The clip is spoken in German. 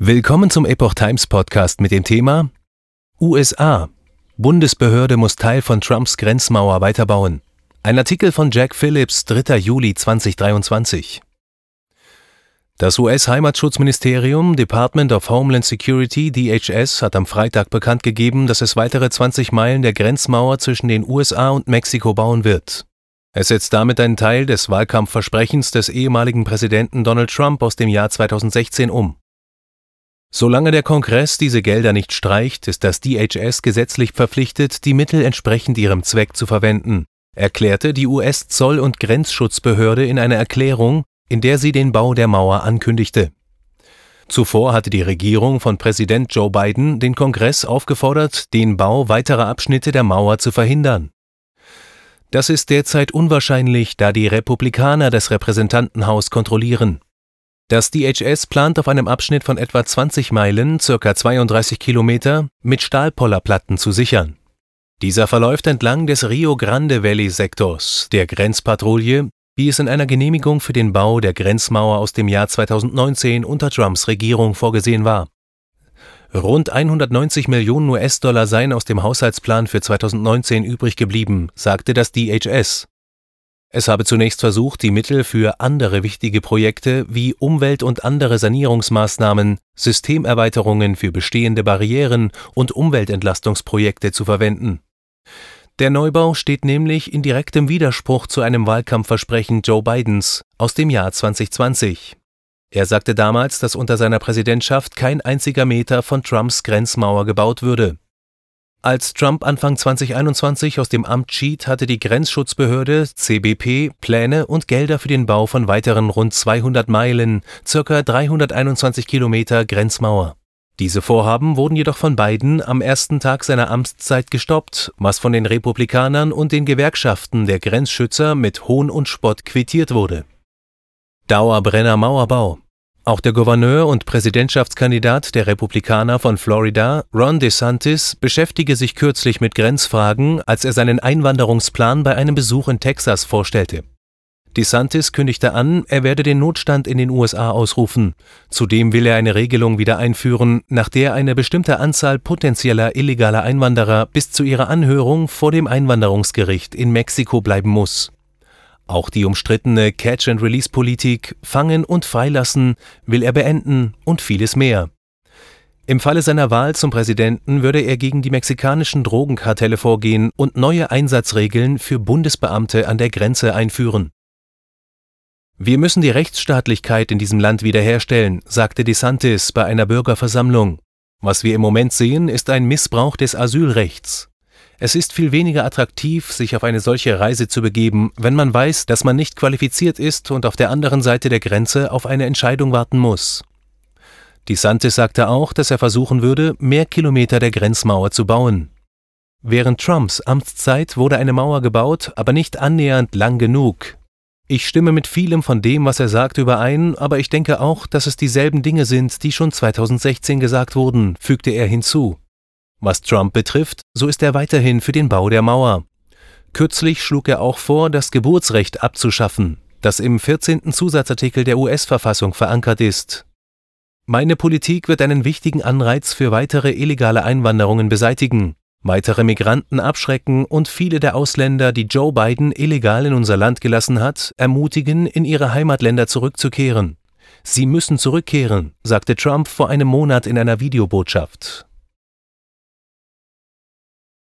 Willkommen zum Epoch Times Podcast mit dem Thema USA. Bundesbehörde muss Teil von Trumps Grenzmauer weiterbauen. Ein Artikel von Jack Phillips, 3. Juli 2023. Das US-Heimatschutzministerium Department of Homeland Security DHS hat am Freitag bekannt gegeben, dass es weitere 20 Meilen der Grenzmauer zwischen den USA und Mexiko bauen wird. Es setzt damit einen Teil des Wahlkampfversprechens des ehemaligen Präsidenten Donald Trump aus dem Jahr 2016 um. Solange der Kongress diese Gelder nicht streicht, ist das DHS gesetzlich verpflichtet, die Mittel entsprechend ihrem Zweck zu verwenden, erklärte die US-Zoll- und Grenzschutzbehörde in einer Erklärung, in der sie den Bau der Mauer ankündigte. Zuvor hatte die Regierung von Präsident Joe Biden den Kongress aufgefordert, den Bau weiterer Abschnitte der Mauer zu verhindern. Das ist derzeit unwahrscheinlich, da die Republikaner das Repräsentantenhaus kontrollieren. Das DHS plant auf einem Abschnitt von etwa 20 Meilen, circa 32 Kilometer, mit Stahlpollerplatten zu sichern. Dieser verläuft entlang des Rio Grande Valley Sektors, der Grenzpatrouille, wie es in einer Genehmigung für den Bau der Grenzmauer aus dem Jahr 2019 unter Trumps Regierung vorgesehen war. Rund 190 Millionen US-Dollar seien aus dem Haushaltsplan für 2019 übrig geblieben, sagte das DHS. Es habe zunächst versucht, die Mittel für andere wichtige Projekte wie Umwelt- und andere Sanierungsmaßnahmen, Systemerweiterungen für bestehende Barrieren und Umweltentlastungsprojekte zu verwenden. Der Neubau steht nämlich in direktem Widerspruch zu einem Wahlkampfversprechen Joe Bidens aus dem Jahr 2020. Er sagte damals, dass unter seiner Präsidentschaft kein einziger Meter von Trumps Grenzmauer gebaut würde. Als Trump Anfang 2021 aus dem Amt schied, hatte die Grenzschutzbehörde CBP Pläne und Gelder für den Bau von weiteren rund 200 Meilen, circa 321 Kilometer Grenzmauer. Diese Vorhaben wurden jedoch von Biden am ersten Tag seiner Amtszeit gestoppt, was von den Republikanern und den Gewerkschaften der Grenzschützer mit Hohn und Spott quittiert wurde. Dauerbrenner Mauerbau auch der Gouverneur und Präsidentschaftskandidat der Republikaner von Florida, Ron DeSantis, beschäftige sich kürzlich mit Grenzfragen, als er seinen Einwanderungsplan bei einem Besuch in Texas vorstellte. DeSantis kündigte an, er werde den Notstand in den USA ausrufen. Zudem will er eine Regelung wieder einführen, nach der eine bestimmte Anzahl potenzieller illegaler Einwanderer bis zu ihrer Anhörung vor dem Einwanderungsgericht in Mexiko bleiben muss. Auch die umstrittene Catch-and-Release-Politik Fangen und Freilassen will er beenden und vieles mehr. Im Falle seiner Wahl zum Präsidenten würde er gegen die mexikanischen Drogenkartelle vorgehen und neue Einsatzregeln für Bundesbeamte an der Grenze einführen. Wir müssen die Rechtsstaatlichkeit in diesem Land wiederherstellen, sagte DeSantis bei einer Bürgerversammlung. Was wir im Moment sehen, ist ein Missbrauch des Asylrechts. Es ist viel weniger attraktiv, sich auf eine solche Reise zu begeben, wenn man weiß, dass man nicht qualifiziert ist und auf der anderen Seite der Grenze auf eine Entscheidung warten muss. Die Santis sagte auch, dass er versuchen würde, mehr Kilometer der Grenzmauer zu bauen. Während Trumps Amtszeit wurde eine Mauer gebaut, aber nicht annähernd lang genug. Ich stimme mit vielem von dem, was er sagt, überein, aber ich denke auch, dass es dieselben Dinge sind, die schon 2016 gesagt wurden, fügte er hinzu. Was Trump betrifft, so ist er weiterhin für den Bau der Mauer. Kürzlich schlug er auch vor, das Geburtsrecht abzuschaffen, das im 14. Zusatzartikel der US-Verfassung verankert ist. Meine Politik wird einen wichtigen Anreiz für weitere illegale Einwanderungen beseitigen, weitere Migranten abschrecken und viele der Ausländer, die Joe Biden illegal in unser Land gelassen hat, ermutigen, in ihre Heimatländer zurückzukehren. Sie müssen zurückkehren, sagte Trump vor einem Monat in einer Videobotschaft.